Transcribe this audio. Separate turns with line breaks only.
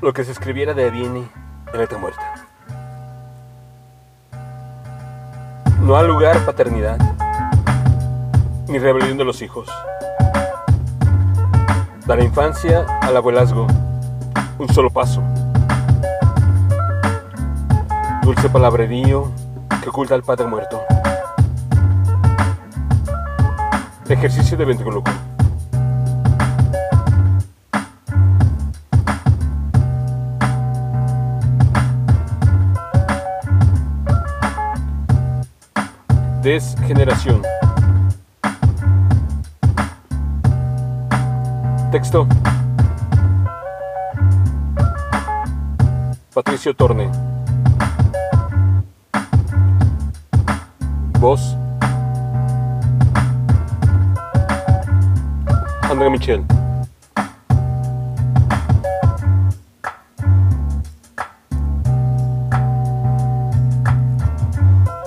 lo que se escribiera de Vieni en letra muerta. No ha lugar paternidad, ni rebelión de los hijos. De la infancia al abuelazgo, un solo paso. Dulce palabrerío que oculta al padre muerto. Ejercicio de ventríloco. Desgeneración. Texto. Patricio Torne. Voz. André Michel.